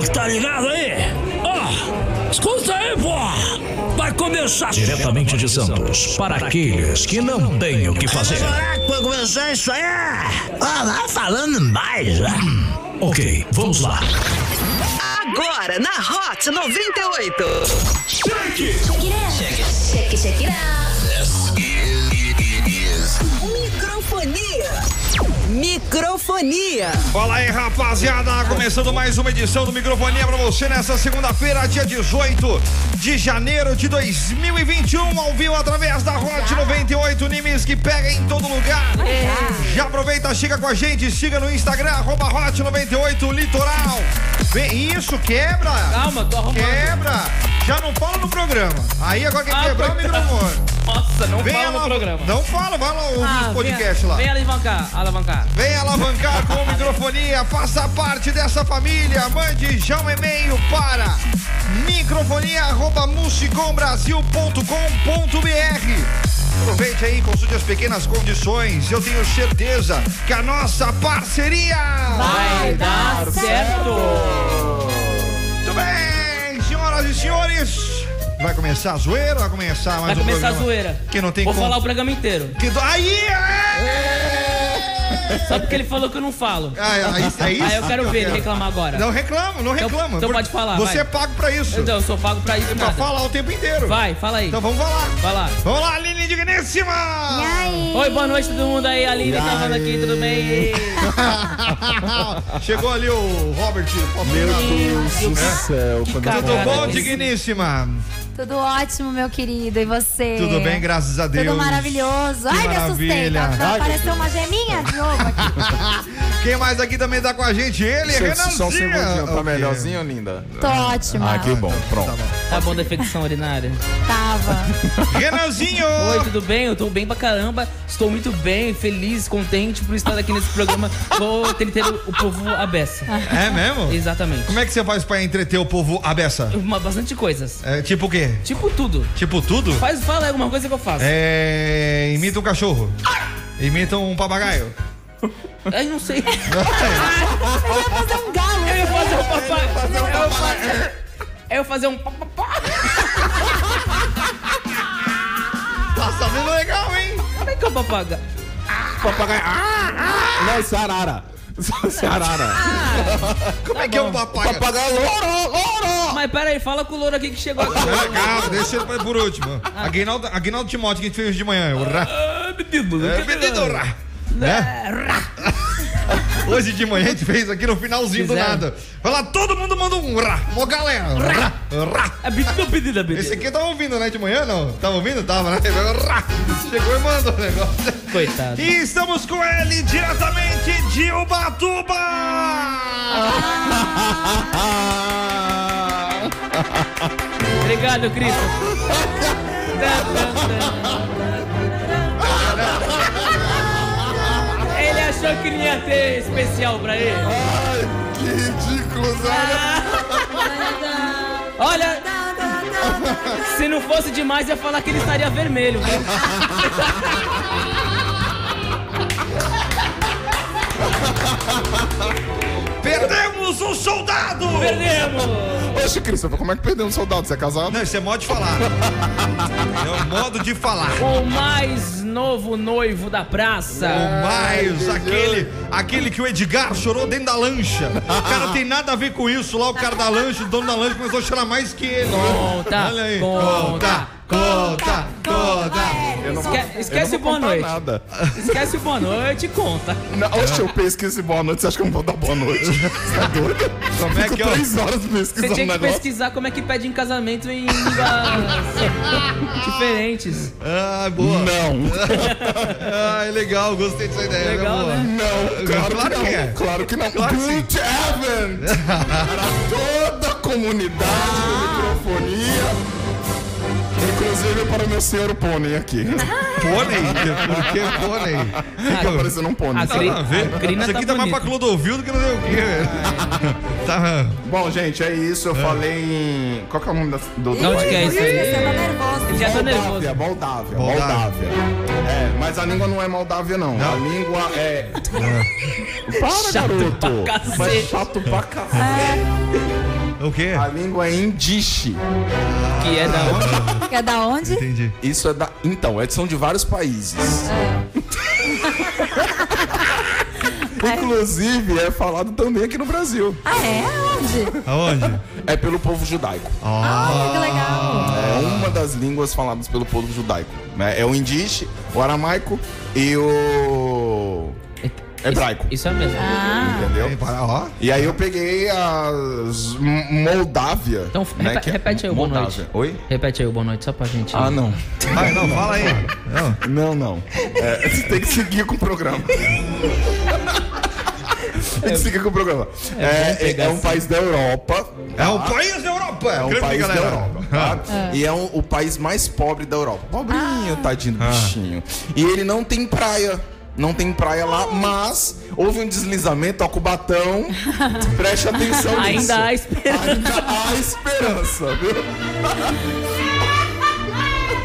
que tá ligado aí? Ó, escuta aí, pô! Vai começar... Diretamente de Santos, para aqueles que não têm o que fazer. Será que vai começar isso aí? Ah, vai falando mais, né? Ok, vamos lá. Agora na Hot 98. Check it, check it out. Microfonia. Fala aí, rapaziada! Começando mais uma edição do Microfonia pra você nessa segunda-feira, dia 18 de janeiro de 2021, ao vivo através da Hot 98 Nimes que pega em todo lugar. Já aproveita, chega com a gente, siga no Instagram, arroba Hot 98 Litoral. Vem isso, quebra! Calma, tô arrumando. Quebra! Já não fala no programa. Aí agora quer Ah, quebrar o coitado. microfone. Nossa, não Vem fala ala- no programa. Não fala, vai lá ouvir Ah, os podcasts vem, lá. Vem alavancar, alavancar. Vem alavancar com microfonia, faça parte dessa família. Mande já um e-mail para microfonia.musicombrasil.com.br. Aproveite aí, consulte as pequenas condições. Eu tenho certeza que a nossa parceria Vai dar certo. Muito bem, e senhores. Vai começar a zoeira vai começar mais Vai um começar a programa? zoeira. Que não tem Vou como. falar o programa inteiro. Que do... Aí! é! Só porque ele falou que eu não falo. Ah, é, é isso, é isso Aí eu quero que ver ele reclamar agora. Não reclamo, não Então- reclama. então Por- pode falar, Você vai. é pago pra isso. Então, eu sou pago pra isso pra nada. falar o tempo inteiro. Vai, fala aí. Então vamos falar. Vai lá. Vamos lá, Aline Digníssima! E aí? Oi, boa noite todo mundo aí, Aline falando aqui, tudo bem? Chegou ali o Robert. Meu Deus do céu. Tudo bom, digníssima? Tudo ótimo, meu querido. E você? Tudo bem, graças a Deus. Tudo maravilhoso. Ai, me assustei. maravilha. Tá, apareceu uma geminha de novo aqui. Quem mais aqui também tá com a gente? Ele, Só- Renanzinho. Só um segundinho, tá melhorzinho, linda? Tô ótima. Ah, que bom, pronto. Tá bom da infecção urinária? Tava. Renanzinho! Oi, tudo bem? Eu tô bem pra caramba. Estou muito bem, feliz, contente por estar aqui nesse programa. Vou ter o povo a beça. É mesmo? Exatamente. Como é que você faz pra entreter o povo a beça? Uma, bastante coisas. É, tipo o quê? Tipo tudo. Tipo tudo? Faz, fala alguma coisa que eu faço. É. Imita um cachorro. Imita um papagaio. Aí não sei. Eu ia fazer um galo. Eu ia fazer um papai. Eu ia fazer, eu ia fazer um papapá. Tá sabendo legal, hein? Como é que é o papaga? Papagaio. Ah, ah. Não, isso é arara. É arara. Como é que é um papagaio? Papagaio loro, loro. Mas pera aí, fala com o louro aqui que chegou aqui. Ah, Calma, deixa ele por último. Aguinaldo, Aguinaldo Timóteo que a gente fez hoje de manhã. O ra- Ah, menino. É, menino, ra- né? Hoje de manhã a gente fez aqui no finalzinho do Fizeram. nada. Vai lá, todo mundo manda um ra. Ô galera, ra, ra. É menino, menino, menino. Esse aqui tava ouvindo, né, de manhã, não? Tava ouvindo? Tava, né? Ra. Chegou e mandou o negócio. Coitado. E estamos com ele diretamente de Ubatuba! Obrigado, Cristo. Ele achou que não ia ter especial pra ele. Ai, que ridículo, Zé. Olha, se não fosse demais, ia falar que ele estaria vermelho. viu? Perdemos um soldado! Perdemos! Oxe, Christopher, como é que perdeu um soldado? Você é casado? Não, isso é modo de falar. É o modo de falar. O mais novo noivo da praça. O mais, aquele, aquele que o Edgar chorou dentro da lancha. O cara tem nada a ver com isso. Lá o cara da lancha, o dono da lancha, começou a chorar mais que ele. Conta, Olha aí. conta, conta, conta. Eu não Esque- vou- esquece eu o não boa noite. Nada. Esquece o boa noite e conta. Não, oxe, eu pesquiso boa noite, você acha que eu não vou dar boa noite? Você é doido? Como é Fico que é três horas Você pesquisando tinha um que negócio. pesquisar como é que pede em casamento em línguas diferentes. Ah, boa. Não, Ah, é legal, gostei dessa ideia. Legal, é boa. né? não, claro, Claro que que não. é. Claro que não. Claro que sim. Good heaven! Para toda a comunidade de microfonia. Inclusive para o meu senhor pônei aqui. Pônei? Por que pônei? Fica parecendo um pônei. Cri- crina Isso aqui tá, tá mais pra. Clodovil do que não sei o quê. Tá. Bom, gente, é isso. Eu falei em. Qual que é o nome da, do. De onde que é isso aí? tá já tá nervoso. Moldávia, Moldávia, Moldávia. É, mas a língua não é Moldávia, não. A língua é. Para, Chato garoto! pra cacete. Mas chato pra cacete. O quê? A língua é indiche. Que é da onde? Que é da onde? Entendi. Isso é da. Então, é, são de vários países. Inclusive, é falado também aqui no Brasil. Ah, é? Onde? Aonde? É pelo povo judaico. Ah, que legal. É uma das línguas faladas pelo povo judaico. né? É o indiche, o aramaico e o hebraico. Isso é mesmo. Ah, Entendeu? Ó. E aí eu peguei as M- Moldávia. Então, né, é- repete aí o boa Moldávia. noite. Oi? Repete aí o boa noite, só pra gente. Ah, não. Vai, não, fala aí. Não. Não, não. É, você tem que seguir com o programa. tem que seguir com o programa. É, é- é um assim. país da Europa. É um país da Europa. É um Grande país da. Europa. tá? E é um- o país mais pobre da Europa. Pobrinho, tadinho Ah. do bichinho. E ele não tem praia. Não tem praia lá, mas houve um deslizamento, ó, Cubatão. Preste atenção nisso. Ainda há esperança. Ainda há esperança, viu?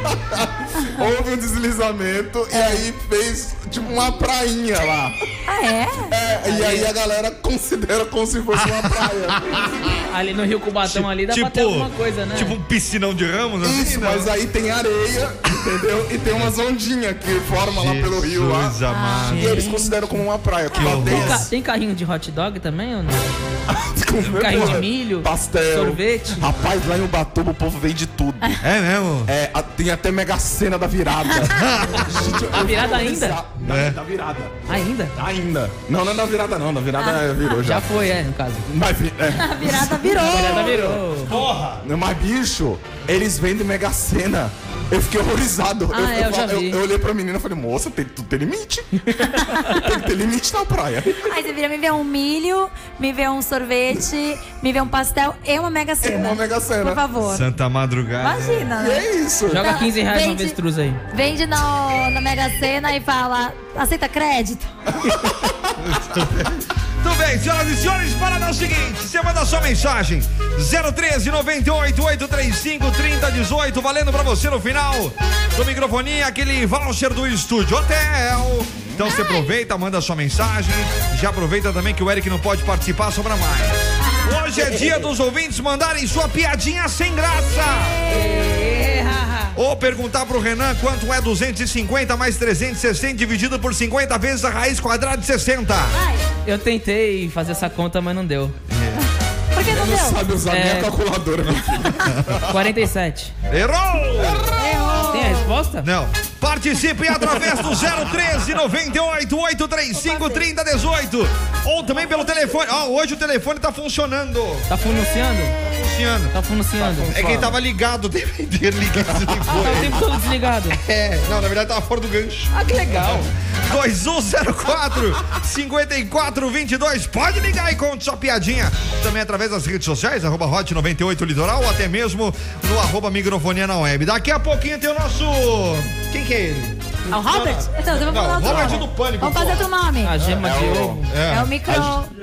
Houve um deslizamento e aí fez tipo uma prainha lá. ah é? É, e aí a galera considera como se fosse uma praia. Ali no Rio Cubatão ali dá tipo, pra ter alguma coisa, né? Tipo um piscinão de ramos, assim, Isso, não? mas aí tem areia, entendeu? E tem umas ondinhas que formam lá pelo rio lá. Amado. E eles consideram como uma praia. Que horror. Tem, ca- tem carrinho de hot dog também ou não? carrinho de milho, pastel, sorvete. Rapaz, lá em Ubatuba o povo vende tudo. É mesmo? É, a- tem até mega cena da virada. Gente, A virada ainda? Horrorizado. Da, É. da virada. Ainda? Ainda. Não, não é da virada não. Da virada é, virou já. Já foi, é, no caso. Mas, é. A virada virou. A virada virou. Porra! Mas, bicho, eles vendem mega cena. Eu fiquei horrorizado. Ah, é, eu já eu, vi. eu olhei pra menina e falei, moça, tem, tu tem limite. tem que ter limite na praia. Aí você vira me vê um milho, me vê um sorvete, me vê um pastel e uma mega É cena. uma mega cena. Por favor. Santa madrugada. Imagina, E né? é isso. Joga 15 reais no Vende- avestruz aí. Vende no, na Mega Sena e fala, aceita crédito? Tudo bem, senhoras e senhores, parada é o seguinte: você manda sua mensagem 013 98 835 3018, valendo pra você no final do microfone aquele voucher do Estúdio Hotel. Então você aproveita, manda sua mensagem. Já aproveita também que o Eric não pode participar, sobra mais. Hoje é dia dos ouvintes mandarem sua piadinha sem graça. Ou perguntar pro Renan quanto é 250 mais 360 dividido por 50 vezes a raiz quadrada de 60. Eu tentei fazer essa conta, mas não deu. Por que não deu? Sabe usar É. minha calculadora, meu filho. 47. Errou! Tem a resposta? Não. Participe através do 013 98 835 3018. Ou também pelo telefone. Ó, hoje o telefone tá funcionando. Tá fununciando? Funcionando. Tá fununciando. É que ele tava ligado o tempo inteiro, ligado e Tá o tempo todo desligado. É, não, na verdade tava fora do gancho. Ah, que legal. 2104 5422. Pode ligar e conte sua piadinha. Também através das redes sociais, arroba Hot 98 Litoral, ou até mesmo no arroba microfonia na web. Daqui a pouquinho tem o nosso. Quem que é ele? É o Robert? Então, eu vou Não, falar outro Robert nome. do Pânico, Vamos fazer outro nome. A gema de É o- ovo. É o micro...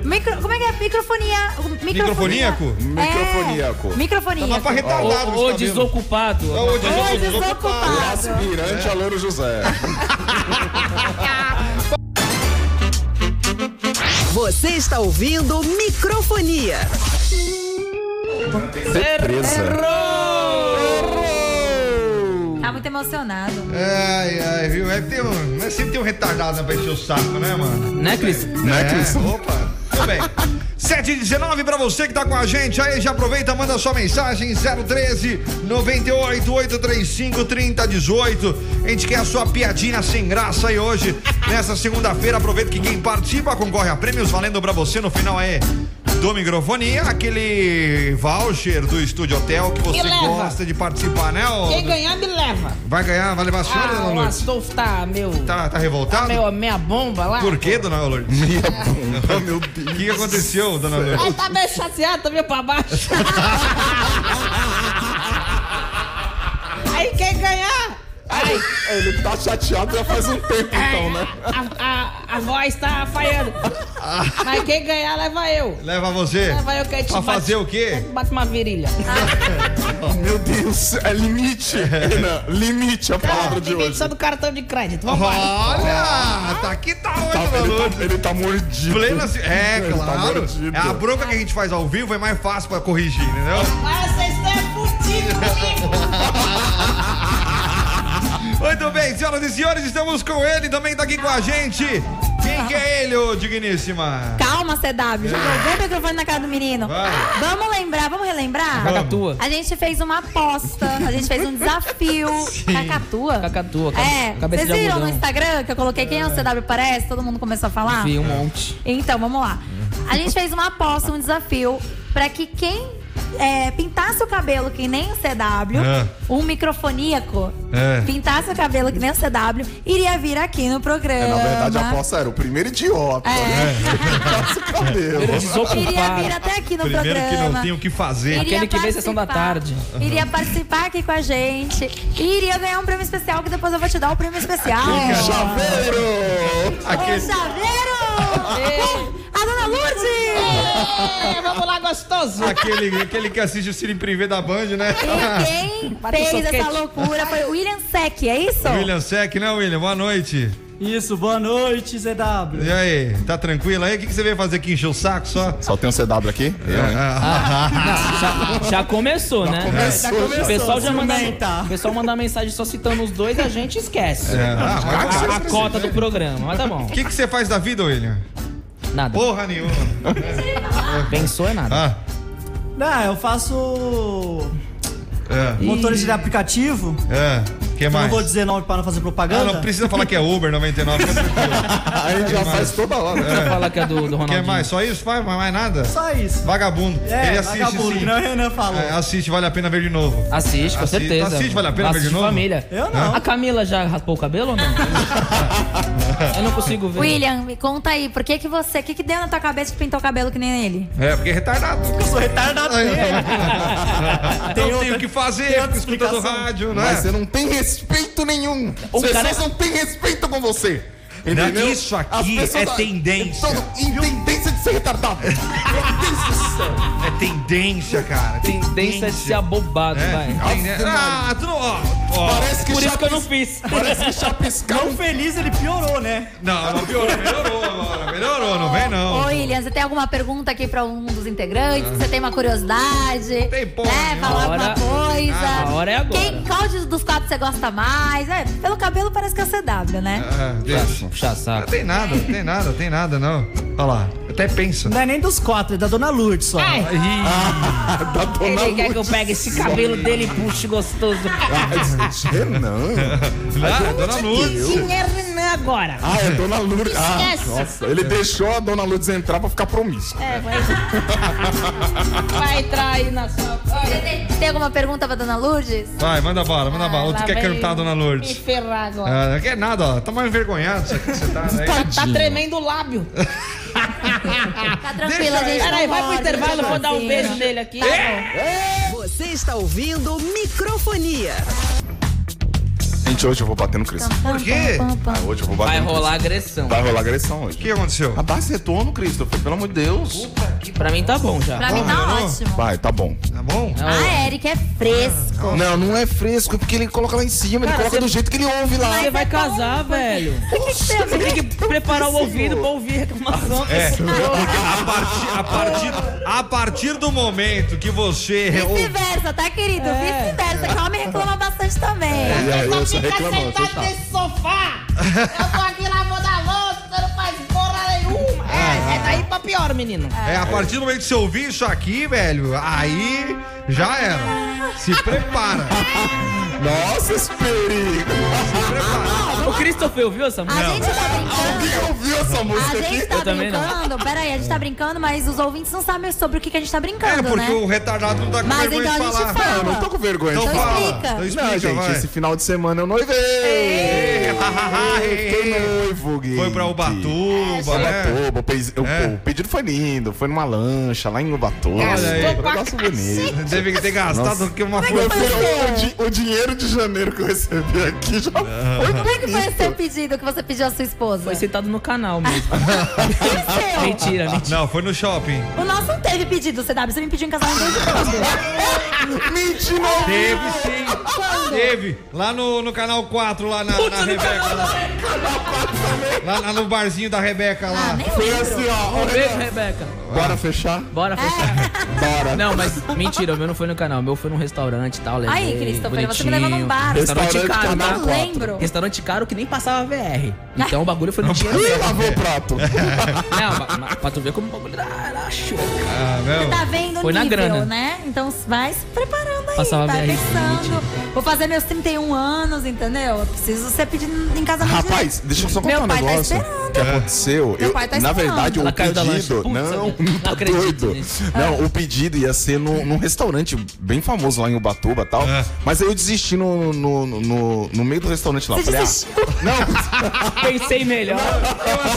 micro... Como é que é? Microfonia... o Microfoníaco? Microfoníaco. É, microfonia. Tava pra retardado Ou, desocupado. Ou desocupado. desocupado. Aspirante a Louro José. Você está ouvindo Microfonia. Surpresa. Tá muito emocionado. Ai, ai, viu? É, tem um, não é sempre tem um retardado pra encher o saco, né, mano? Né, Cris? Né, Cris? Opa, tudo bem. 719 pra você que tá com a gente aí, já aproveita, manda sua mensagem 013 98 835 3018. A gente quer a sua piadinha sem graça aí hoje, nessa segunda-feira. Aproveita que quem participa concorre a prêmios valendo pra você no final aí do microfonia, aquele voucher do Estúdio Hotel que você gosta de participar, né? ô- Quem ganhar, me leva. Vai ganhar, vai levar a senhora, Ah, dona o Lourdes? Astolfo tá, meu... Tá, tá revoltado? meu, minha bomba lá. Por quê, dona Lourdes? Minha bunda, meu Deus. O que, que aconteceu, dona Lourdes? Ai, tá meio chateado, tá meio pra baixo. Aí quem ganhar... Ai, Ele tá chateado já faz um tempo, então, né? a, a, a voz tá falhando. Mas quem ganhar, leva eu. Leva você? Leva eu que a gente Pra bate- fazer o quê? Bate uma virilha. Meu Deus, é limite. Renan, limite a palavra de Limite hoje. só do cartão de crédito. Vambora. Olha, tá aqui tá hoje, Tá- Dona ele, tá, ele tá mordido. Plena, é, Ele tá claro. mordido. É a bronca que a gente faz ao vivo é mais fácil pra corrigir, entendeu? Mas vocês estão fudidos comigo. Muito bem, senhoras e senhores, estamos com ele, também tá aqui com a gente. Quem que é ele, ô digníssima? Calma, CW. Já jogou o microfone na cara do menino. Vai. Vamos lembrar, vamos relembrar? Cacatua. A gente fez uma aposta, a gente fez um desafio. Cacatua? Cacatua, ca- É, cabeça vocês de viram no algodão. Instagram que eu coloquei quem é o CW parece? Todo mundo começou a falar? Vi um monte. Então, vamos lá. A gente fez uma aposta, um desafio, pra que quem é, pintasse o cabelo que nem o CW, É. um microfoníaco, É. pintasse o cabelo que nem o CW, iria vir aqui no programa. É, na verdade, a aposta era o primeiro idiota. É. Né? O cabelo. Iria vir até aqui no Primeiro que programa. não tem o que fazer. Iria Aquele que vê sessão da tarde. Iria participar aqui com a gente. E iria ganhar um prêmio especial, que depois eu vou te dar o prêmio especial. Chaveiro! Ô, chaveiro! A dona Lourdes! É, vamos lá, gostoso. Aquele, aquele que assiste o Cine Privé da Band, né? E quem fez essa loucura foi o William Sec, é isso? William Sec, né, William? Boa noite. Isso, boa noite, ZW. E aí, tá tranquilo aí? O que, que você veio fazer aqui? Encher o saco só? Só tem um CW aqui? Eu, hein? Já, já começou, né? Começou, O pessoal já manda, o pessoal manda mensagem só citando os dois, a gente esquece. É, ah, mas- A, a cota do programa, mas tá bom. O que, que você faz da vida, William? Nada. Porra nenhuma. Pensou é nada. Ah, Não, eu faço é, motorista de aplicativo. é. Que Eu mais? não vou dizer nome para não fazer Ah, propaganda. não precisa falar que é Uber 99. fica tranquilo. A gente já faz toda hora. Pra falar que é do, do Quer Ronaldinho. mais? Só isso? Faz mais nada? Só isso. Vagabundo. É, Ele assiste vagabundo, sim. que não Renan falou. É, assiste, vale a pena ver de novo. Assiste, com Assiste- certeza. assiste, vale a pena ver de Assiste novo? família. Eu não. A Camila já raspou o cabelo ou não? Eu não consigo ver. William, me conta aí, por que que você, o que que deu na tua cabeça que pintou o cabelo que nem ele? É, porque é retardado. Eu sou retardado mesmo. Não tem outra- o que fazer, fica escutando rádio, Mas né? você não tem respeito nenhum. O As cara- pessoas não têm respeito com você. Entendeu? isso aqui é tendência. Todo- em tendência de ser retardado. É tendência, cara. Tendência é ser abobado, É, vai. tendência. Ah, tu não. Ó, ó. Parece que Por isso que eu não fiz. Parece que chapiscar Não feliz, ele piorou, né? Não, não piorou, melhorou agora. Melhorou, não vem Ô, não. William, você tem alguma pergunta aqui pra um dos integrantes? Você tem uma curiosidade? Tem porra né? nenhuma. Falar A alguma coisa? a hora é agora. Quem, qual de- dos quatro você gosta mais? É, pelo cabelo parece que é CW, né? Ah, deixa. Puxa Não saco. tem nada, não tem nada, não tem nada, não. Olha lá, até pensa. Não é nem dos quatro, é da Dona Lourdes só. da dona Ele quer que eu Lourdes. pegue esse cabelo dele e puxe gostoso. Ah, Renan. Ah, dona Lourdes. É Renan agora? Ah, é Dona Lourdes. Ah, Esquece. nossa, ele deixou a Dona Lourdes entrar pra ficar promíscuo. É, vai. Vai trair na sua. Tem, alguma pergunta pra Dona Lourdes? Vai, manda bala, manda bala. Ou tu Lá quer cantar, dona Me Lourdes? ferrar agora. Ah, não quer nada, ó. Tá mais envergonhado isso aqui que você tá, né? Tá tremendo o lábio. Tá tranquila, Deixa gente. Peraí, vai pro intervalo, vou dar um assim. beijo nele aqui. Tá bom. Você está ouvindo Microfonia. Gente, hoje eu vou bater no Cristo. Por quê? Ah, hoje eu vou bater Vai no rolar agressão. Vai rolar agressão O hoje. que aconteceu? Ah, dá esse retorno, Christopher, pelo amor de Deus. Pra mim tá bom já. Pra mim tá melhorou? ótimo. Vai, tá bom. Tá bom? Ah, Eric é fresco. Não, não é fresco, é porque ele coloca lá em cima, ele Cara, coloca você- do jeito que ele ouve lá. Você vai casar, velho. Você tem que preparar o ouvido pra ouvir reclamação. É, a partir, a, partir, a partir do momento que você. Vice-versa, tá, querido? Vice-versa, que o homem reclama bastante também. E aí, eu Fica reclamando, você sentado tá. nesse sofá. Eu tô aqui lavando a louça, você não faz porra nenhuma. É, é daí pra pior, menino. É, a partir do momento que você ouvir isso aqui, velho, aí já era. Se prepara. Nossa, esse perigo. O Christopher ouviu essa A música? gente tá brincando. Alguém ouviu essa música A gente tá Eu não. brincando. Pera aí, a gente tá brincando, mas os ouvintes não sabem sobre o que, que a gente tá É, brincando, porque né? o retardado não tá com Mas vergonha então de a gente falar. fala. Eu não tô com vergonha Então de Então fala. explica. Então explica, Não, gente, vai. esse final de semana eu noivei. Fiquei noivo, Gui. Foi pra Ubatuba, Foi né? Ubatuba. O, pe- o- É. o pedido foi lindo. Foi numa lancha lá em Ubatuba. Olha aí. Um negócio bonito. Que ter gastado que uma Como é o dinheiro de janeiro que eu recebi aqui já foi Como é que foi o bonito. seu pedido que você pediu à sua esposa? Foi sentado no canal mesmo. E o seu? mentira, mentira. Não, foi no shopping. O nosso não teve pedido, CW. Você me pediu em casamento desde quando? Mentira! Teve sim. Teve. Lá no, no canal 4, lá na, na Rebeca. Lá. Lá, lá no barzinho da Rebeca lá. Ah, nem Foi lembro. assim, ó. Um beijo, Rebeca. Bora fechar? Bora fechar. Bora. Não, mas mentira, o meu não foi no canal. O meu foi num restaurante e tal. Levei, Aí, Christopher, você me levou num bar. Restaurante Restaurante caro, Canal tá? Não lembro. Restaurante caro que nem passava VR. Então o bagulho foi no dinheiro Ih, lavou o prato. Não, pra tu ver como o bagulho era, show. Ah, meu. Tá vendo o Foi na nível, grana. né? Então vai se preparando aí, Passava tá pensando. Vou fazer meus 31 anos, entendeu? Eu preciso ser pedido em casamento. Rapaz, deixa eu só contar Meu um pai tá negócio esperando. que aconteceu. Meu Eu, pai tá na verdade, Ela o pedido. Putz, Não, não tá acredito doido. nisso. Não, o pedido ia ser num, num restaurante bem famoso lá em Ubatuba e tal. É. Mas aí eu desisti no, no, no, no meio do restaurante lá. Você Falei, ah, não, Pensei melhor.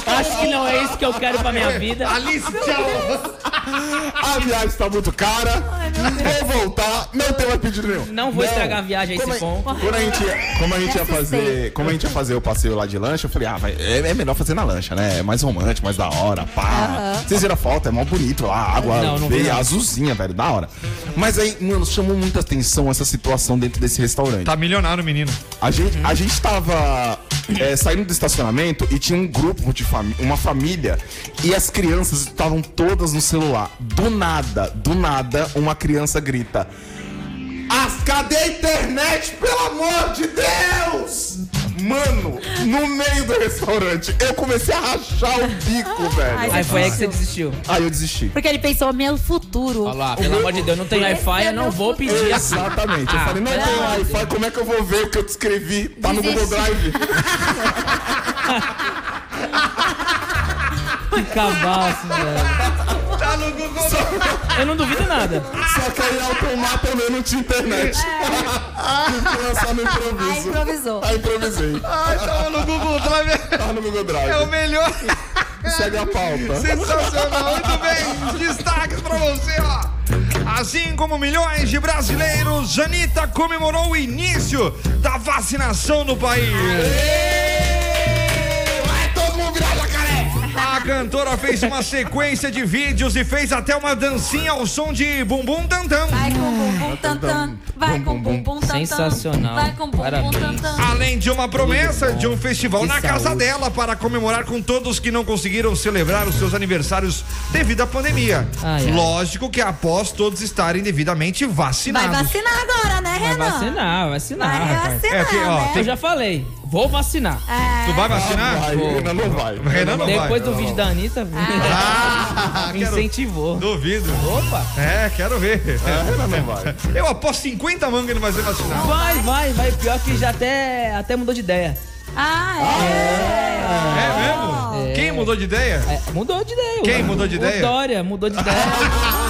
Acho que não é isso que eu quero pra minha vida. Alice, tchau. a viagem tá muito cara. Vou voltar. Não tem mais pedido nenhum. Não vou estragar a viagem a esse Como a- ponto. Quando a gente, como a gente ia fazer, como a gente ia fazer o passeio lá de lancha, eu falei, ah, vai, é, é melhor fazer na lancha, né? É mais romântico, mais da hora, pá. Vocês viram a foto, é mó bonito lá, a água Não, não veia não. azulzinha, velho, da hora. Mas aí, mano, chamou muita atenção essa situação dentro desse restaurante. Tá milionário, menino. A gente, a gente tava é, saindo do estacionamento e tinha um grupo de família, uma família, e as crianças estavam todas no celular. Do nada, do nada, uma criança grita: As, cadê a internet, pelo amor de Deus? Mano, no meio do restaurante, eu comecei a rachar o bico, velho. Aí foi aí que você desistiu. Aí eu desisti. Porque ele pensou, meu futuro. Olha lá, pelo amor de Deus, não tem Wi-Fi, eu não vou pedir. Exatamente. Eu Ah, falei, não pelo tem Wi-Fi, como é que eu vou ver o que eu descrevi? Tá no Google. Drive. Que cabaço, velho. Tá no Google. Eu não duvido nada. Só que aí Altomar também não tinha internet. Que lançar no Aí improviso. improvisou. Aí improvisei. Ai, tava no Google Drive. Tava no Google É o Drive. melhor. Segue a pauta. Sensacional, muito bem. Destaques pra você, ó. Assim como milhões de brasileiros, Anitta comemorou o início da vacinação no país. Vai cantora fez uma sequência de vídeos e fez até uma dancinha ao som de bumbum tantam. Vai com bumbum tantam. Vai com bumbum tantam. Sensacional. Vai com bumbum tantam. Além de uma promessa de um festival Que na casa dela para comemorar com todos que não conseguiram celebrar os seus aniversários devido à pandemia. Ai, ai. Lógico que após todos estarem devidamente Vai vacinados. vacinar agora, né, Vai Renan? vacinar, vacinar. Vai vacinar, É que, ó, né? Eu já falei, vou vacinar. É. Tu vai vacinar? Vai, Renan não vai. Renan não Depois vai. do vídeo da Anitta, Ah, me quero- incentivou. Duvido. Opa! É, quero ver. É, Renan não vai. Eu aposto 50 mangas ele vai ser vacinado. Vai, vai, vai. Pior que já até, até mudou de ideia. Ah, é. É mesmo? Quem mudou de ideia? É, mudou de ideia. Quem o- mudou de o ideia? Dória mudou de ideia.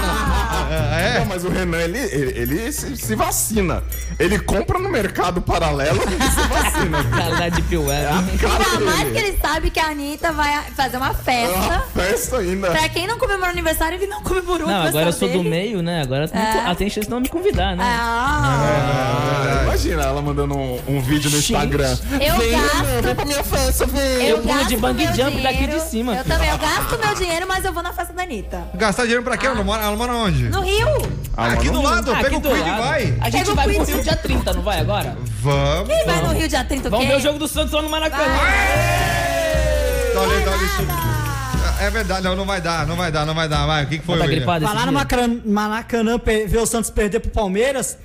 Ah, é? Não, mas o Renan, ele, ele, ele se, se vacina. Ele compra no mercado paralelo e se vacina. Cara da Deep Web. Ainda mais que ele sabe que a Anitta vai fazer uma É festa. uma festa ainda. Pra quem não comemorou aniversário, ele não comemorou o Não, agora eu sou do dele. meio, né? Agora É. ela tem chance de não me convidar, né? Ah, Ah, imagina ela mandando um, um vídeo no Instagram. Eu vem, gasto- Renan, vem pra minha festa, vem. Eu pulo gasto de meu jump daqui dinheiro. de cima. Eu também, eu gasto meu dinheiro, mas eu vou na festa da Anitta. Gastar dinheiro pra quê? Ela mora, ela mora onde? No Rio. Ah, Aqui do lado, Ah, pega o Quid e vai. A gente Pega vai pro. Rio dia 30, não vai agora? Vamos. Quem vai no Rio dia 30 o quê? Vamos ver o jogo do Santos lá no Maracanã. Dá olha isso. É verdade, não, não vai dar, não vai dar, não vai dar. Vai, o que, que foi, Tá gripado Falar no? Maracanã, ver o Santos perder pro Palmeiras.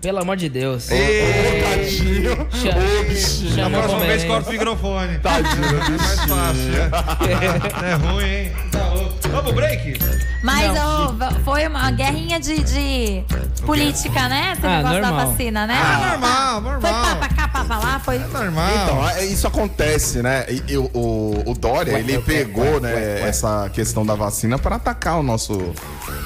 Pelo amor de Deus. Tadinho. Chama, Da chama o próxima vez corta o microfone. Tadinho. É mais fácil. É, é ruim, hein? Tá louco. Vamos break? Mas ô, foi uma guerrinha de, de política, né? Esse Ah, negócio da normal. vacina, né? Ah, normal, Foi normal. pá pra falar, foi. Normal. Então, é- isso acontece, né? E, e o, o, o Dória, ele pegou, né, essa questão da vacina para atacar o nosso,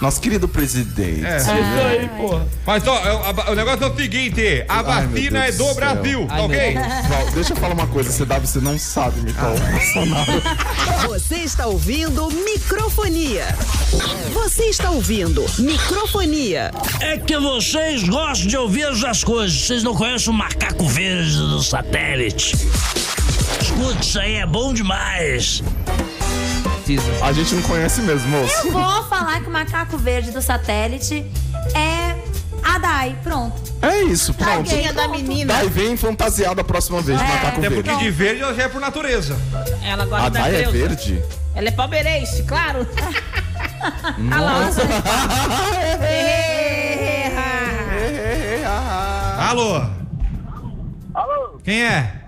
nosso querido presidente. É, isso aí, porra. Mas ó, é- a- o negócio é o seguinte: a Ai, vacina é do. Brasil, tá Ai, ok? Val, deixa eu falar uma coisa, CW, você não sabe o Bolsonaro. Você está ouvindo microfonia. Você está ouvindo microfonia. É que vocês gostam de ouvir as coisas. Vocês não conhecem o macaco verde do satélite. Escuta, isso aí é bom demais. A gente não conhece mesmo, moço. Eu vou falar que o macaco verde do satélite é a Dai. Pronto. É isso, pronto. Tadinha da menina. Daí vem fantasiado a próxima vez É. macaco Até verde. porque de verde ela já é por natureza. Ela A gosta da Dai é Creuza. verde? Ela é palmeirense, claro. Nossa. Alô? Alô, Quem é?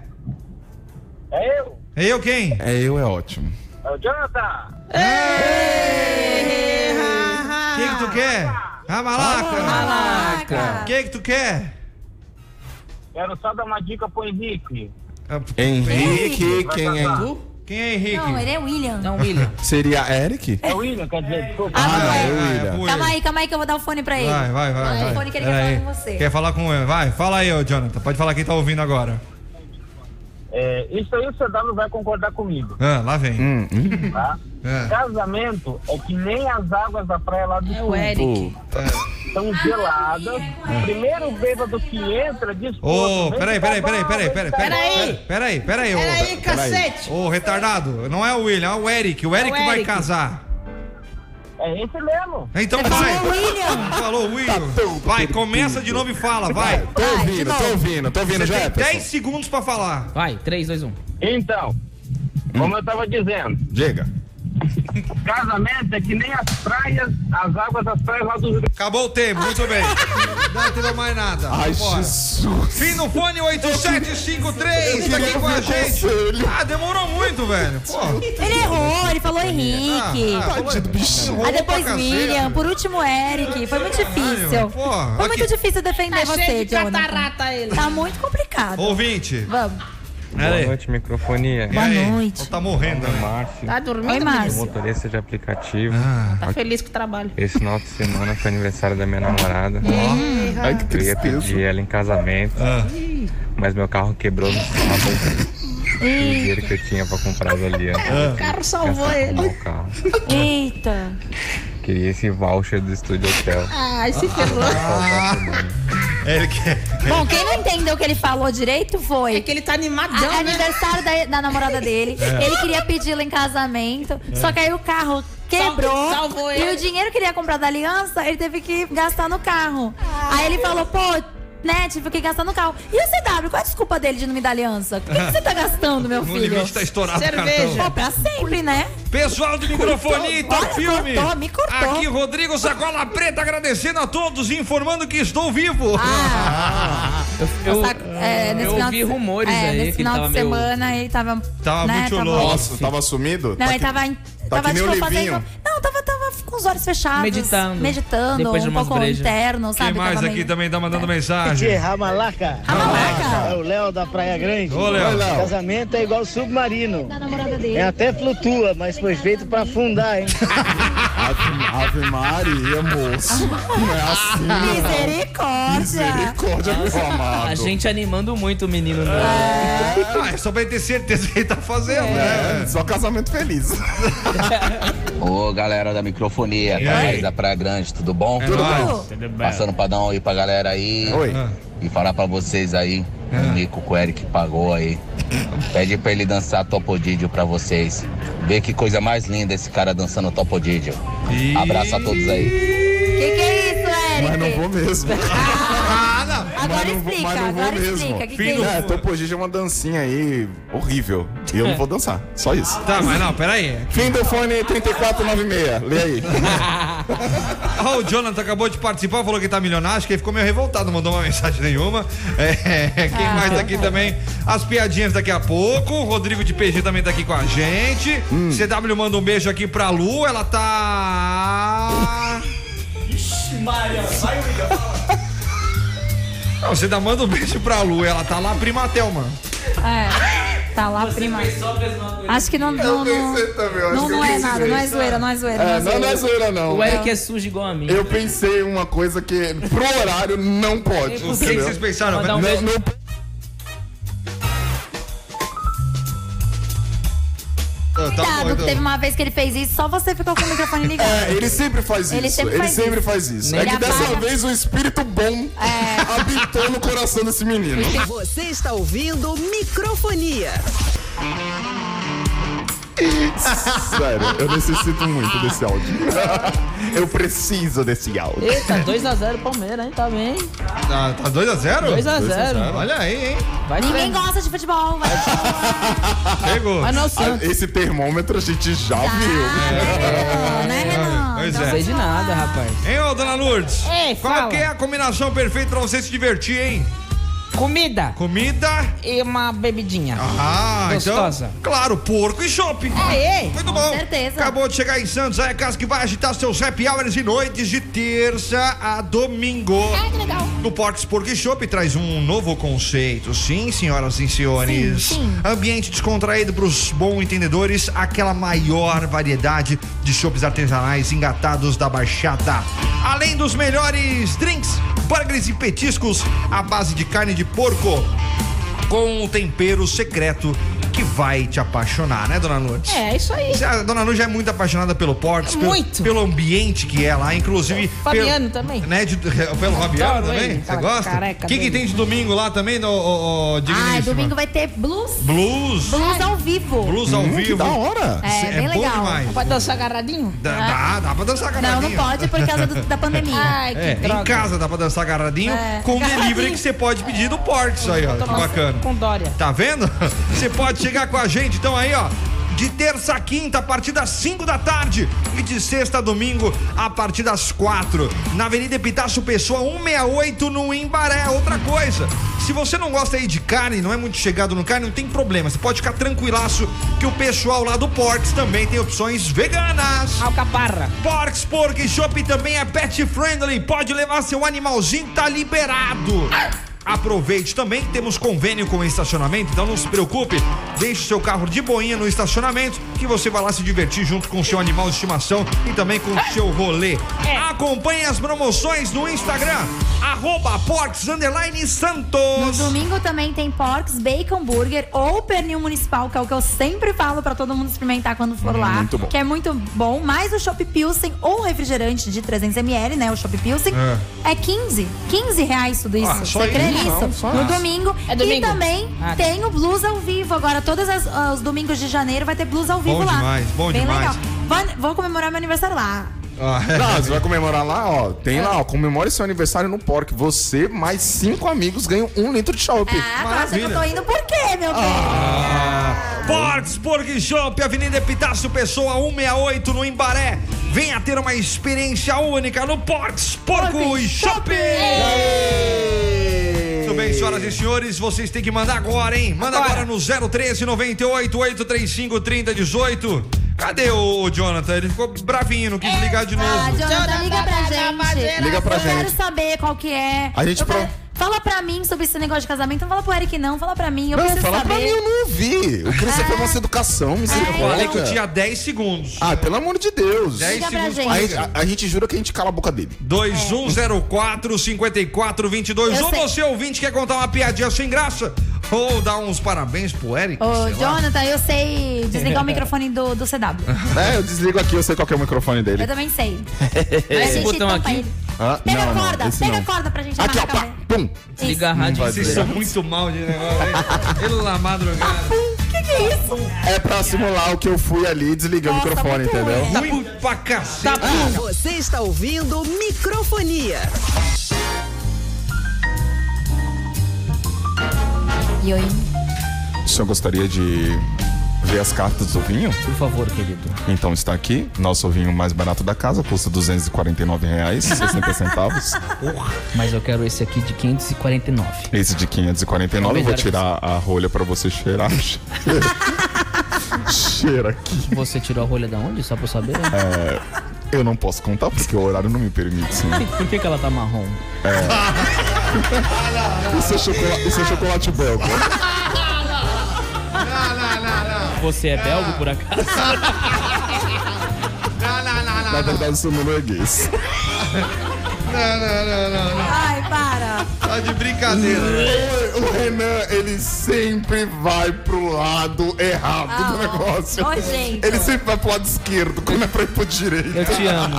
é eu? É eu quem? É eu, é ótimo. É o Jonathan. O que que tu quer? Ah, malaca! O que que tu quer? Quero só dar uma dica pro Henrique. Ah, Henrique, quem é? Quem é Henrique? Não, ele é William. Não, William. Seria Eric? É o William, quer dizer, desculpa. Ah, Ah, não não, é. é o Ah, é William. pro Calma aí, calma aí que eu vou dar o fone pra ele. Vai, vai, vai. É vai. o fone que ele quer aí. falar com você. Quer falar com ele? Vai, fala aí, ô Jonathan. Pode falar quem tá ouvindo agora. É, isso aí o CW vai concordar comigo, Ah, lá vem. Hum, hum. tá? Ah. Casamento é que nem as águas da praia lá do É sul. o Eric. São geladas. O primeiro bêbado que entra diz... Ô, peraí, peraí, peraí, peraí, peraí, Peraí. Peraí, peraí, ô. Peraí, cacete. Ô, retardado, não é o William, é o Eric. O Eric É o vai Eric. casar. É esse mesmo. Então vai. William. Falou, William. tão Vai, começa de novo e fala, vai. Tô ouvindo, tô ouvindo, tô ouvindo, Você tem Jefferson. 10 segundos pra falar. Vai, 3, 2, 1. Então, como eu tava dizendo, Diga. Casamento é que nem as praias, as águas das praias lá do Rio Acabou o tempo, muito bem. Não teve mais nada. Ai, Vambora. Jesus. Fim no fone 8753, tá aqui com a gente. Ah, demorou muito, velho. Pô. Ele errou, ele falou Henrique. Ah, ah, Tadinho. Aí depois. William, por último Eric. Foi muito difícil. Foi aqui- muito difícil defender Tá você, cheio de Jonathan. catarata ele. Tá muito complicado. Ouvinte. Vamos. Aí. noite, microfonia. E Boa noite. Tá morrendo, né? Márcio, Tá dormindo, Oi? Márcio. motorista de aplicativo. Tá feliz com o trabalho. Esse final de semana foi aniversário da minha namorada. Ai, que Eu ia pedir ela em casamento, Ah. mas meu carro quebrou no sábado. O dinheiro que eu tinha pra comprar as alianças. O carro salvou ele. o carro. Eita. Queria esse voucher do estúdio hotel. Ai, se ferrou. A. Ele quer. Bom, quem não entendeu o que ele falou direito É foi. que ele tá A- animadão, né? aniversário da, da namorada dele. Ele queria pedi-la em casamento. Só que aí o carro quebrou. salvou e ele. o dinheiro que ele ia comprar da aliança, ele teve que gastar no carro. Aí ele falou, pô. Né, tive que gastar no carro. E o CW, qual é a desculpa dele de não me dar aliança? Por que, que você tá gastando, meu O filho? limite tá estourado o Cerveja. Pô, pra sempre, né? Pessoal do microfone tá Olha, filme. cortou, me cortou. Aqui Rodrigo Sacola Preta agradecendo a todos, informando que estou vivo. Ah, Eu, Saco- é, nesse eu ouvi de- rumores é, aí nesse final tava de meio... semana ele tava. Tava né, muito tava- louco. Nossa, tava sumido? Não, Tá ele que- tava, em- tá tava que nem o tipo, Livinho. fazendo. Não, tava, tava com os olhos fechados. Meditando. Meditando, Depois de um pouco brejas. interno, Quem sabe? mais Tava aqui meio- também tá mandando mensagem? Ramalaca. Ramalaca. É o Léo da Praia Grande. Ô, Léo. Casamento é igual submarino. Da namorada dele. É até flutua, mas foi feito pra afundar, hein? Ave, Ave Maria, moço. Não é assim, Misericórdia. Misericórdia, meu amado. A gente animando muito o menino. Né? Ah, é só pra ele ter certeza que ele tá fazendo, É, né? só casamento feliz. Ô galera da microfonia, aí? Thaís da Praia Grande, tudo bom? É nóis. Passando pra dar um oi pra galera aí Oi. E falar pra vocês aí, o Nico que o Eric pagou aí. Pede pra ele dançar Topodídio pra vocês. Vê que coisa mais linda esse cara dançando Topodídio. Ih. Abraço a todos aí. Que que é isso, Eric? Mas não vou mesmo. Ah, não. Agora Mas não vou- explica, mas não vou agora mesmo. explica. Que que Fim é do- isso? É, Topogígia é uma dancinha aí horrível. E eu não vou dançar. Só isso. Tá, mas não, peraí. Fim do fone 3496. Lê aí. Ó, o Jonathan acabou de participar, falou que tá milionário, acho que ele ficou meio revoltado, não mandou uma mensagem nenhuma. É, quem mais tá aqui também? As piadinhas daqui a pouco. O Rodrigo de PG também tá aqui com a gente. CW manda um beijo aqui pra Lu, ela tá. Não, você dá manda um beijo pra Lu, ela tá lá primatel, mano. É. Tá lá, prima. Acho que não. Não, não, pensei também, eu acho não, que eu não é pensei nada, não é zoeira, não é zoeira. É, não, não é zoeira, não. O Eric é sujo igual a mim. Eu pensei uma coisa que pro horário não pode. O que, que entendeu? vocês pensaram? Mandar um Não- beijo. não- Tá que então. teve uma vez que ele fez isso, só você ficou com o microfone ligado. É, ele sempre faz isso. Ele sempre ele faz sempre isso. faz isso. Ele É que dessa apaga. vez o espírito bom É. habitou no coração desse menino. Você está ouvindo microfonia. Sério, eu necessito muito desse áudio. eu preciso desse áudio. Eita, 2x0 Palmeiras, hein? Tá bem. Tá, tá 2x0? 2x0. Olha aí, hein? Vai Ninguém treinar. gosta de futebol, vai. Pegou. Mas não é o Ah, Santos. Esse termômetro a gente já viu. né, Renan? Pois Não é. sei de nada, rapaz. Hein, ô, dona Lourdes? Ei, Qual fala. que é a combinação perfeita pra você se divertir, hein? Comida Comida. e uma bebidinha. Ah, Gostosa. então. Claro, porco e chopp. Ei, ei. Muito Com bom. certeza. Acabou de chegar em Santos, aí a casa que vai agitar seus happy hours e noites de terça a domingo. Ah, que legal. No Porks Pork Shop traz um novo conceito. Sim, senhoras e senhores. Sim, sim. Ambiente descontraído para os bons entendedores. Aquela maior variedade de chopps artesanais engatados da Baixada. Além dos melhores drinks, burgers e petiscos à base de carne de porco. Com um tempero secreto que vai te apaixonar, né, dona Lourdes? É, isso aí. A dona Lu já é muito apaixonada pelo Porks, pelo, Muito. pelo ambiente que é lá, inclusive. Fabiano pelo, também. Né, de- pelo Fabiano também? ele, Você gosta? O que, que tem de domingo lá também, no, o, o, Ai, domingo vai ter blues. Blues. Blues ao vivo. Blues ao Hum, que vivo. da hora. É, É, bem bom legal. demais. Pode dançar agarradinho? Dá, dá, dá pra dançar Não, não agarradinho. pode por causa do- da pandemia. Ai, que É, droga. em casa dá pra dançar agarradinho É, com agarradinho. delivery que você pode pedir do Porks aí, ó. Que bacana. Com Dória. Tá vendo? Você pode chegar com a gente, então aí, ó. De terça a quinta, a partir das 5 da tarde. E de sexta a domingo, a partir das 4. Na Avenida Epitácio Pessoa, 168, no Imbaré. Outra coisa, se você não gosta aí de carne, não é muito chegado no carne, não tem problema. Você pode ficar tranquilaço que o pessoal lá do Porks também tem opções veganas. Alcaparra. Porks Pork Shop também é pet friendly. Pode levar seu animalzinho, tá liberado. Aproveite também, temos convênio com o estacionamento, então não se preocupe. Deixe seu carro de boinha no estacionamento que você vai lá se divertir junto com o seu animal de estimação e também com o seu rolê. Acompanhe as promoções no Instagram, arroba Porks Underline No Santos. domingo também tem porks, bacon burger ou pernil municipal, que é o que eu sempre falo pra todo mundo experimentar quando for lá. muito bom. Que é muito bom. Mais o Shop Pilsen ou refrigerante de 300ml, né? O Shop Pilsen. É, 15. 15 reais tudo isso. Ah, só Você crê isso? no domingo. É domingo? E também Ah, tá. tem o blues ao vivo. Agora, todos as- os domingos de janeiro vai ter blues ao vivo lá. demais, bom Bem demais. legal. Vou, vou comemorar meu aniversário lá. Ah, Não, você vai comemorar lá, ó. Tem lá, ó. Comemore seu aniversário no Pork. Você mais cinco amigos ganham um litro de chopp. Ah, acha que eu Maravilha. tô indo por quê, meu bem? Ah, Porks Pork Shop, Avenida Epitácio Pessoa 168 no Imbaré. Venha ter uma experiência única no Porks Porco Pork Shop. Shop. Senhoras e senhores, vocês têm que mandar agora, hein? Manda agora, no 013 98 835 3018. Cadê o Jonathan? Ele ficou bravinho, não quis ligar de novo. Ah, Jonathan, liga pra gente. Liga pra eu gente. quero saber qual que é. A gente Eu pro- quero- Fala pra mim sobre esse negócio de casamento. Não fala pro Eric, não. Fala pra mim. Eu Não, preciso fala saber. pra mim, eu não ouvi. O Cris foi nossa educação, Eu falei que eu misericórdia. tinha 10 segundos. Ah, pelo amor de Deus. 10 Liga pra segundos gente. pra A gente, a, a gente jura que a gente cala a boca dele. 2104 5422. Eu Ou sei. você, ouvinte, quer contar uma piadinha sem graça? Ou dar uns parabéns pro Eric? Ô, sei lá. Jonathan, eu sei desligar o microfone do, do CW. É, eu desligo aqui, eu sei qual que é o microfone Eu dele. também sei. Esse botão aqui? ele. Ah, Pega não, a não, corda, esse pega não. a corda pra gente Aqui, ó, pá, pum. Liga a rádio. Vocês desligar. são muito mal de negócio, hein? Pela madrugada. O que, que é isso? É pra simular o que eu fui ali desliguei o microfone, entendeu? ruim. Ruim pra cacete. Você está ouvindo microfonia. E oi. O senhor gostaria de ver as cartas do vinho? Por favor, querido. Então está aqui, nosso vinho mais barato da casa, custa 249 reais, 60 centavos. Mas eu quero esse aqui de 549. Esse de 549, eu vou tirar a rolha pra você cheirar. Cheira aqui. Você tirou a rolha da onde? Só pra eu saber? Eu não posso contar porque o horário não me permite, sim. Por que, que ela tá marrom? Isso é chocolate, isso é chocolate belga. Você é belgo, por acaso? Na verdade, eu sou norueguês. Não, não, não, não, não. Ai, para. Tá de brincadeira. O Renan, ele sempre vai pro lado errado Ah, do negócio. nojento. Ele sempre vai pro lado esquerdo, quando é pra ir pro direito. Eu te amo.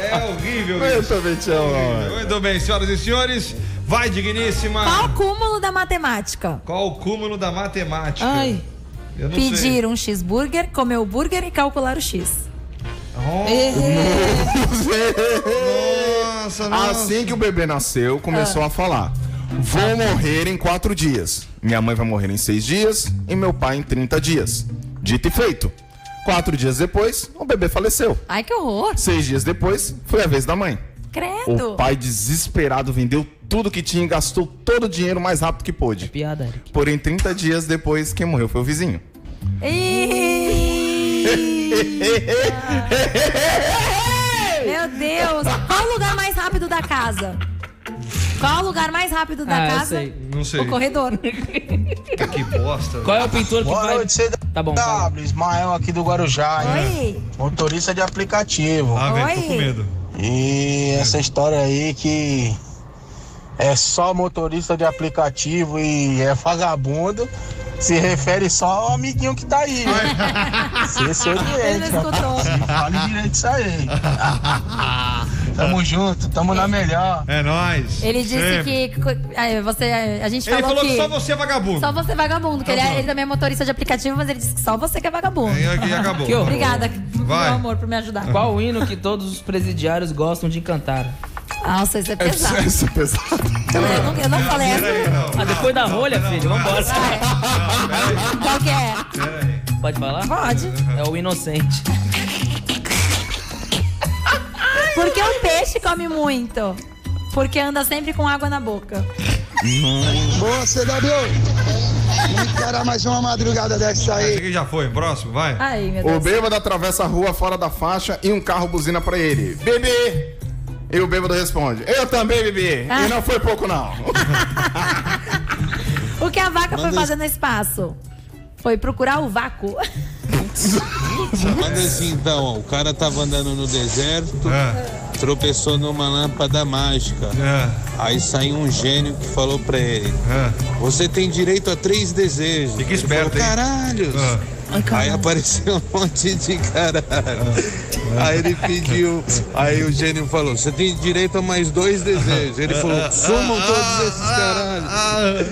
É horrível Eu isso. também te amo. Muito bem, senhoras e senhores. Vai, digníssima. Qual o cúmulo da matemática? Qual o cúmulo da matemática? Ai. Eu não sei. Pedir um cheeseburger, comer o burger e calcular o X. Nossa, nossa. Assim que o bebê nasceu, começou a falar: Vou morrer em quatro dias. Minha mãe vai morrer em seis dias e meu pai em 30 dias. Dito e feito. Quatro dias depois, o bebê faleceu. Ai, que horror. Seis dias depois, foi a vez da mãe. Credo. O pai, desesperado, vendeu tudo que tinha e gastou todo o dinheiro mais rápido que pôde. Piada, Eric. Porém, 30 dias depois, quem morreu foi o vizinho. Meu Deus. Qual o lugar mais rápido da casa? Qual o lugar mais rápido da Ah, eu casa? sei. Não sei. O corredor. Que bosta. Qual é o pintor que Boa vai... noite, CW. Tá bom, fala. Ismael aqui do Guarujá, hein? Oi. Motorista de aplicativo. Ah, velho, tô Oi. com medo. E essa história aí que é só motorista de aplicativo e é vagabundo, se refere só ao amiguinho que tá aí. né? Se seu Ele direito, não escutou. rapaz. Fale direito isso aí. tamo junto, tamo na melhor. É nóis. Ele disse Sempre. que aí, você, a gente Ele falou, falou que que só você é vagabundo. só você é vagabundo, que ele, é- ele também é motorista de aplicativo, mas ele disse que só você que é vagabundo. Aí aqui acabou. Que horror. Obrigada, Vai. meu amor, por me ajudar. Qual o hino que todos os presidiários gostam de cantar? Nossa, isso é pesado. Isso é pesado. Eu não, eu não falei essa. Peraí, não. Ah, depois da rolha, filho, vambora. Qual que é? Pode falar? Pode. É o inocente. Porque o peixe come muito. Porque anda sempre com água na boca. Boa, CW! Encarar mais uma madrugada dessa Esse aí. aqui já foi. Próximo, vai. Ai, meu O Deus. bêbado atravessa a rua fora da faixa e um carro buzina pra ele. Bebê! E o bêbado responde: Eu também, bebê. Ah. E não foi pouco, não. O que a vaca foi fazer no espaço? Foi procurar o vácuo. Manda assim então, ó, o cara tava andando no deserto, É, tropeçou numa lâmpada mágica. é, Aí saiu um gênio que falou pra ele: é. Você tem direito a três desejos. Fica esperto, falou? Caralhos! É. Aí apareceu um monte de caralho. Aí ele pediu. Aí o gênio falou: Você tem direito a mais dois desejos. Ele falou: Sumam todos esses caralhos.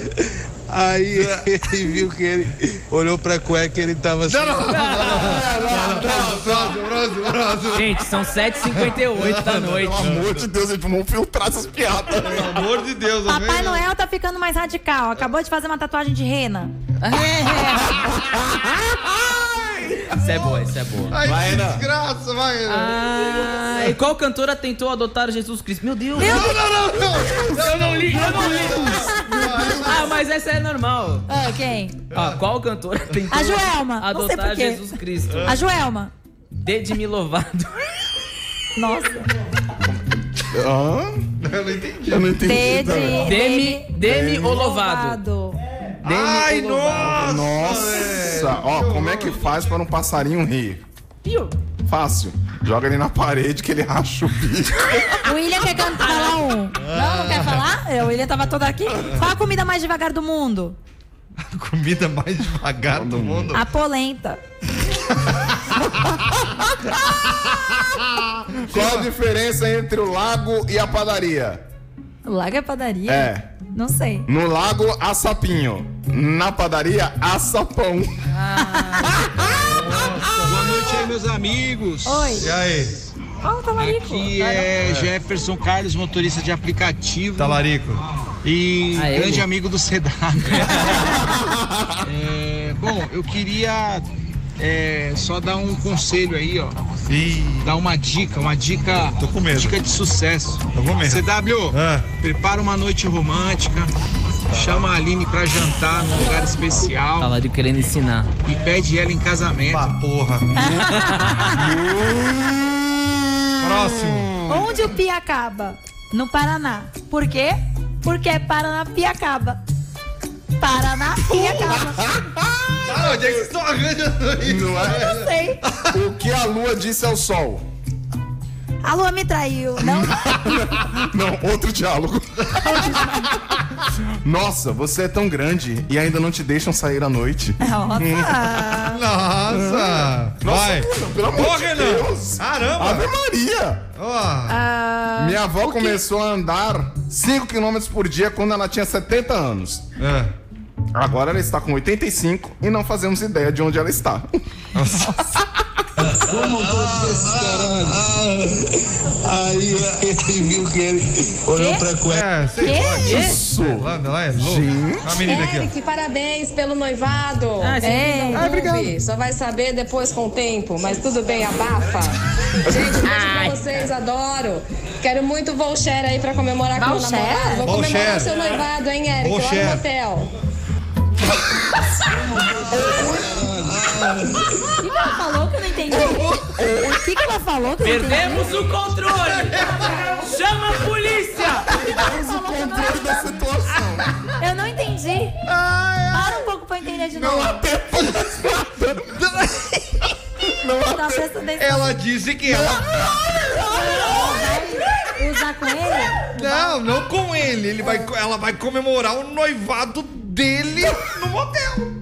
Aí ele viu que ele olhou pra cueca e ele tava assim. Próximo, próximo, próximo. Gente, são 7h58 da noite. Pelo amor de Deus, eles vão filtrar essas piadas. Pelo amor de Deus, Papai? Noel tá ficando mais radical. Acabou de fazer uma tatuagem de rena. Isso é boa, isso é boa. Ai, Vai, que desgraça, vai. Renan. Ah, e qual cantora tentou adotar Jesus Cristo? Meu Deus! Não, não, não, não. Eu não li, eu não li. Ah, mas essa é normal. Ah, quem? Ah, qual cantora tentou A Joelma. Não sei adotar por quê. Jesus Cristo? A Joelma. Dede-me louvado. Nossa. Hã? Eu não entendi. Eu não entendi. Dede. Demi, Demi ou louvado? Louvado. Demi Ai, nossa. Nossa, ó, como é que faz para um passarinho rir? Piu. Fácil. Joga ele na parede que ele racha o bico. O William quer cantar falar um. Não, não quer falar? É, O William tava todo aqui. Qual a comida mais devagar do mundo? Comida mais devagar do mundo. A polenta. Qual a diferença entre o lago e a padaria? O lago é padaria? É. Não sei. No lago, há sapinho. Na padaria, há sapão. Boa noite aí, meus amigos. Oi. E aí? Talarico? Aqui é Jefferson Carlos, motorista de aplicativo. Talarico. E Ah, ele? grande amigo do CW. É, bom, eu queria é, só dar um conselho aí, ó. Ih, Dar uma dica, uma dica. Tô com medo. Dica de sucesso. Tô com medo. CW, Ah. prepara uma noite romântica. Chama a Aline pra jantar num lugar especial Tava de querendo ensinar. e pede ela em casamento. Pá, porra. Próximo. Onde o pia acaba? No Paraná. Por quê? Porque é Paranapiacaba. Paranapiacaba. Cara, onde é que vocês estão arranjando isso? Não é? Eu não sei. O que a lua disse ao sol? A lua me traiu. Não? Não, outro diálogo. Nossa, você é tão grande e ainda não te deixam sair à noite. Nossa. Nossa! Vai! Pelo amor Ô, de Renan! Deus! Caramba! Ave Maria! Ó, Ah, Minha avó começou a andar 5 km por dia quando ela tinha 70 anos. é. Agora ela está com 85 e não fazemos ideia de onde ela está. Como todos esses caralho. Aí ele viu que ele olhou pra cueca. É, Que lá. Isso! Lá, lá é louco. A menina aqui. Eric, parabéns pelo noivado. Ah. É. Não ouve, Só vai saber depois com o tempo, mas tudo bem, abafa. Gente, beijo pra vocês, adoro. Quero muito voucher aí pra comemorar com o namorado. Vou Voucher. comemorar o seu noivado, hein, Eric? Lá Voucher. no motel. O que, que ela falou que eu não entendi? O que, que ela falou que eu não entendi? Perdemos o controle! Chama a polícia! Temos o controle da situação. Eu não entendi. Para um pouco pra eu entender de novo. Não há tempo. Não há Tá prestando atenção. Ela disse que ela. Vai usar com ele? Não, não com ele. ele vai, ela vai comemorar o noivado dele no motel.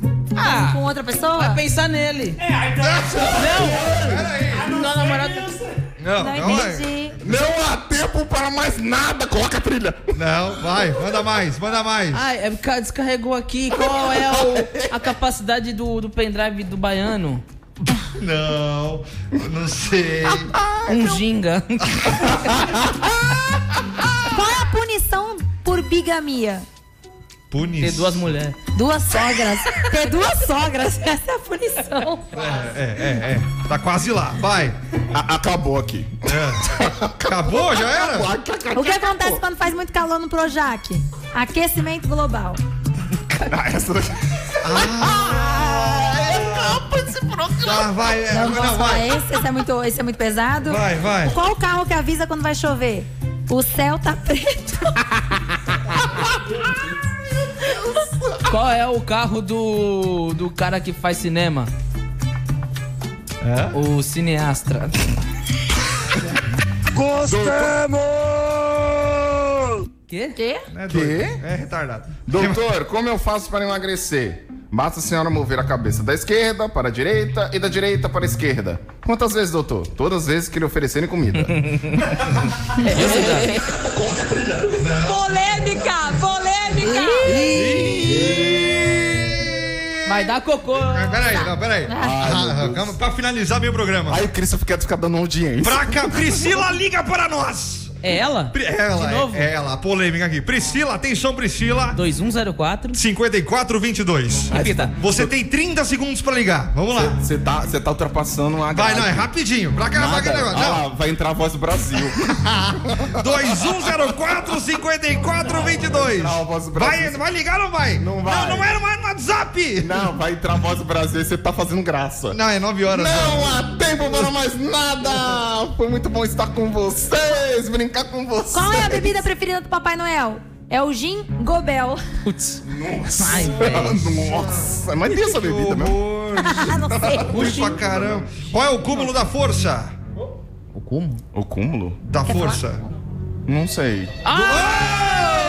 Ah, Com outra pessoa? vai pensar nele. Não! Não, namorado. Não, Não não entendi. Não há tempo para mais nada. Coloca a trilha. Não, vai, manda mais, manda mais. Ai, é porque descarregou aqui. Qual é o- a capacidade do, do pendrive do baiano? Não, não sei. Um ginga. Qual é a punição por bigamia? Ter Punis. duas mulheres. Duas sogras. Ter duas sogras. Essa é a punição. É, é, é. Tá quase lá, vai. A- acabou aqui. É. Acabou, já era? O que acontece quando faz muito calor no Projac? Aquecimento global. Ah, essa daqui. Tá, vai, é, Não, falar vai. esse? Esse é, muito, esse é muito pesado? Vai, vai. Qual o carro que avisa quando vai chover? O céu tá preto. Qual é o carro do, do cara que faz cinema? É? O cineastra. Gostamos! Quê? Quê? É, Quê? é retardado. Doutor, como eu faço para emagrecer? Basta a senhora mover a cabeça da esquerda para a direita e da direita para a esquerda. Quantas vezes, doutor? Todas as vezes que lhe oferecerem comida. Polêmica! Vai dar cocô. Ah, Peraí, não, peraí. Ah, calma, pra finalizar meu programa. Aí o Christopher quer ficar dando audiência. Pra cá, Priscila liga para nós. É ela? Pri- Ela, De novo? é ela, a polêmica aqui. Priscila, atenção, Priscila. 2104. 5422. Repita. Você tem 30 segundos pra ligar. Vamos lá. Você tá, você tá ultrapassando a Vai, grade. não, é rapidinho. Pra cá, pra Nada. cá, negócio. Ah, Não. lá, vai entrar a voz do Brasil. 2104 5422. Não, voz do Vai, Brasil. vai ligar ou não vai? Não vai. Não, não era mais no WhatsApp. Não, vai entrar a voz do Brasil e você tá fazendo graça. Não, é 9 horas. Não há tempo para mais nada! Foi muito bom estar com vocês, brincar com vocês. Qual é a bebida preferida do Papai Noel? É o gin gobel. Putz. Nossa, Ai, nossa, mas tem essa bebida mesmo. Não sei. Ruim pra caramba. Qual é o cúmulo da força? O como? O cúmulo? Da força. Não sei. Ah!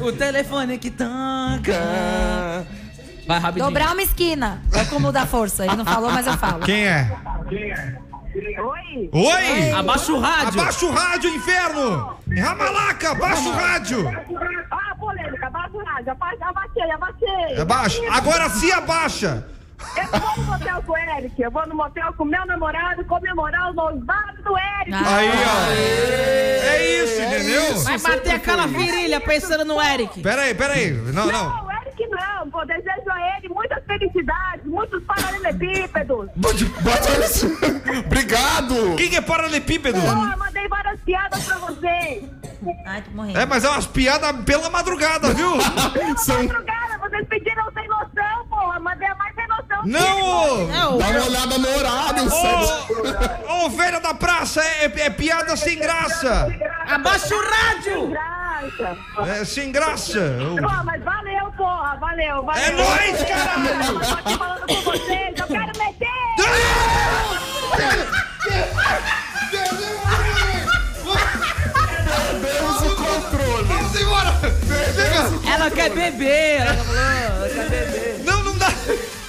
O telefone que toca. Vai rapidinho. Dobrar uma esquina. É o cúmulo da força. Ele não falou, mas eu falo. Quem é? Oi! Oi! Abaixa o rádio. Abaixa o rádio, inferno! Ramalaca, abaixa o rádio! Ah, polêmica, abaixa o rádio. Abaixa- Abaixei, abaixei. Abaixa. Agora se abaixa! Eu vou no motel com o Eric. Eu vou no motel com meu namorado comemorar o noivado do Eric. Aí, ó. É isso, entendeu? Vai bater aquela virilha pensando no Eric. Pera aí, pera aí. Não, não. Não, o Eric não. Pô, desejo a ele muitas felicidades, muitos paralelepípedos. Bate- bate isso. Obrigado! Quem que é paralelepípedo? Pô, eu mandei várias piadas pra vocês. Ai, tô morrendo. É, mas é umas piadas pela madrugada, viu? São- Madrugada, vocês pediram sem noção, porra. Mandei a mais sem noção. Não, ô! É, o- Dá uma olhada no horário, Ô, ô, velha da praça, é, é- é piada sem graça! Abaixa o rádio. Graça. graça. É sem graça. Pô, mas valeu, valeu, valeu. É nóis, caralho! Eu tô aqui falando com vocês, eu quero meter! Perdemos o controle. Vamos embora! Ela quer beber, ela falou, ela quer beber.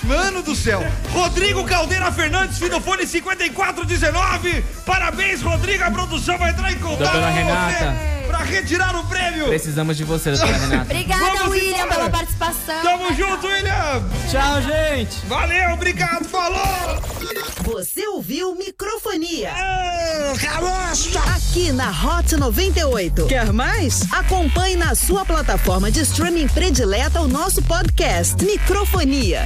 Mano do céu. Rodrigo Caldeira Fernandes, Finofone 5419. Parabéns, Rodrigo. A produção vai entrar em contato Doutora com Renata. você pra retirar o prêmio. Precisamos de você, doutora Renata. Obrigada, Vamos William, embora. pela participação. Tamo junto, William. Tchau, gente. Valeu, obrigado, falou. Você ouviu Microfonia. Caroço! Aqui na Hot 98. Quer mais? Acompanhe na sua plataforma de streaming predileta o nosso podcast Microfonia.